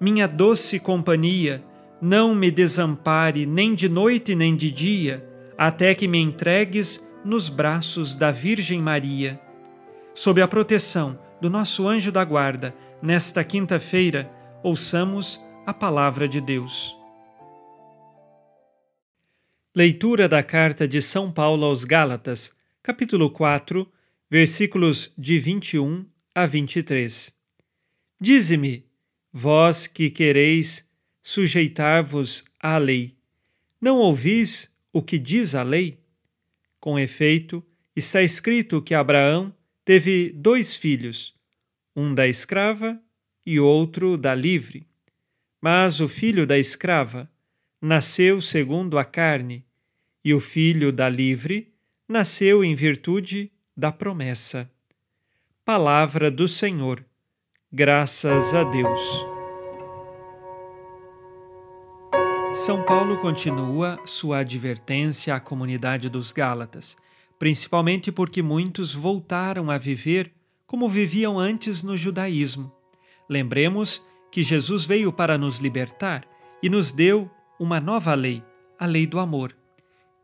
minha doce companhia, não me desampare nem de noite nem de dia, até que me entregues nos braços da Virgem Maria. Sob a proteção do nosso anjo da guarda, nesta quinta-feira, ouçamos a palavra de Deus. Leitura da carta de São Paulo aos Gálatas, capítulo 4, versículos de 21 a 23. Dize-me, vós que quereis sujeitar-vos à lei, não ouvis o que diz a lei? Com efeito, está escrito que Abraão teve dois filhos, um da escrava e outro da livre. Mas o filho da escrava nasceu segundo a carne, e o filho da livre nasceu em virtude da promessa. Palavra do Senhor. Graças a Deus. São Paulo continua sua advertência à comunidade dos Gálatas, principalmente porque muitos voltaram a viver como viviam antes no judaísmo. Lembremos que Jesus veio para nos libertar e nos deu uma nova lei, a lei do amor.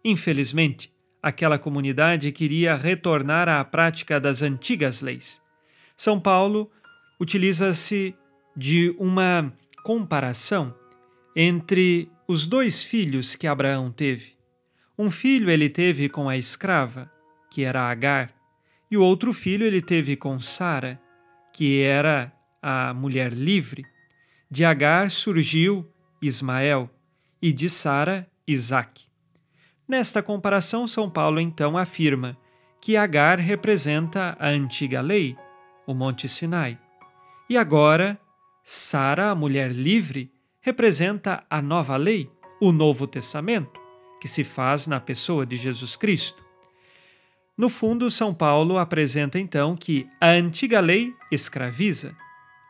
Infelizmente, aquela comunidade queria retornar à prática das antigas leis. São Paulo utiliza-se de uma comparação entre os dois filhos que Abraão teve. Um filho ele teve com a escrava, que era Agar, e o outro filho ele teve com Sara, que era a mulher livre. De Agar surgiu Ismael e de Sara Isaque. Nesta comparação, São Paulo então afirma que Agar representa a antiga lei, o Monte Sinai, e agora Sara, a mulher livre, representa a nova lei, o Novo Testamento, que se faz na pessoa de Jesus Cristo. No fundo, São Paulo apresenta então que a antiga lei escraviza,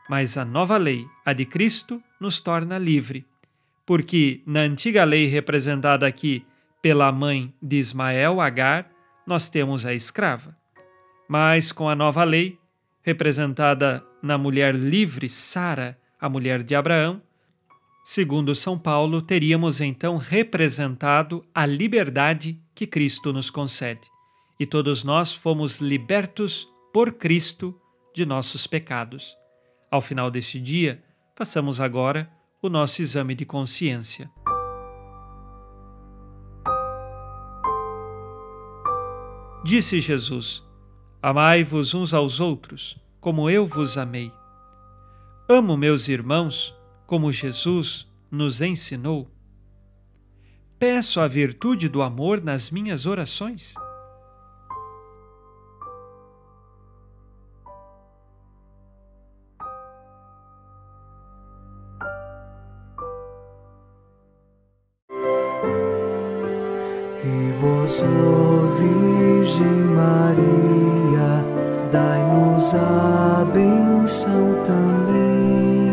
mas a nova lei, a de Cristo, nos torna livre. Porque na antiga lei representada aqui pela mãe de Ismael, Agar, nós temos a escrava. Mas com a nova lei, representada na mulher livre, Sara, a mulher de Abraão, Segundo São Paulo, teríamos então representado a liberdade que Cristo nos concede. E todos nós fomos libertos por Cristo de nossos pecados. Ao final deste dia, façamos agora o nosso exame de consciência. Disse Jesus: Amai-vos uns aos outros, como eu vos amei. Amo meus irmãos como Jesus nos ensinou? Peço a virtude do amor nas minhas orações? a benção também.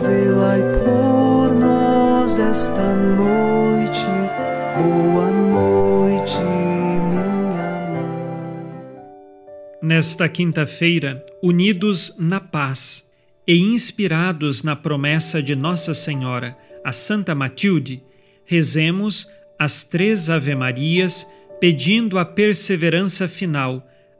Vê-la por nós esta noite. Boa noite, minha mãe. Nesta quinta-feira, unidos na paz e inspirados na promessa de Nossa Senhora, a Santa Matilde, rezemos as três Ave-Marias pedindo a perseverança final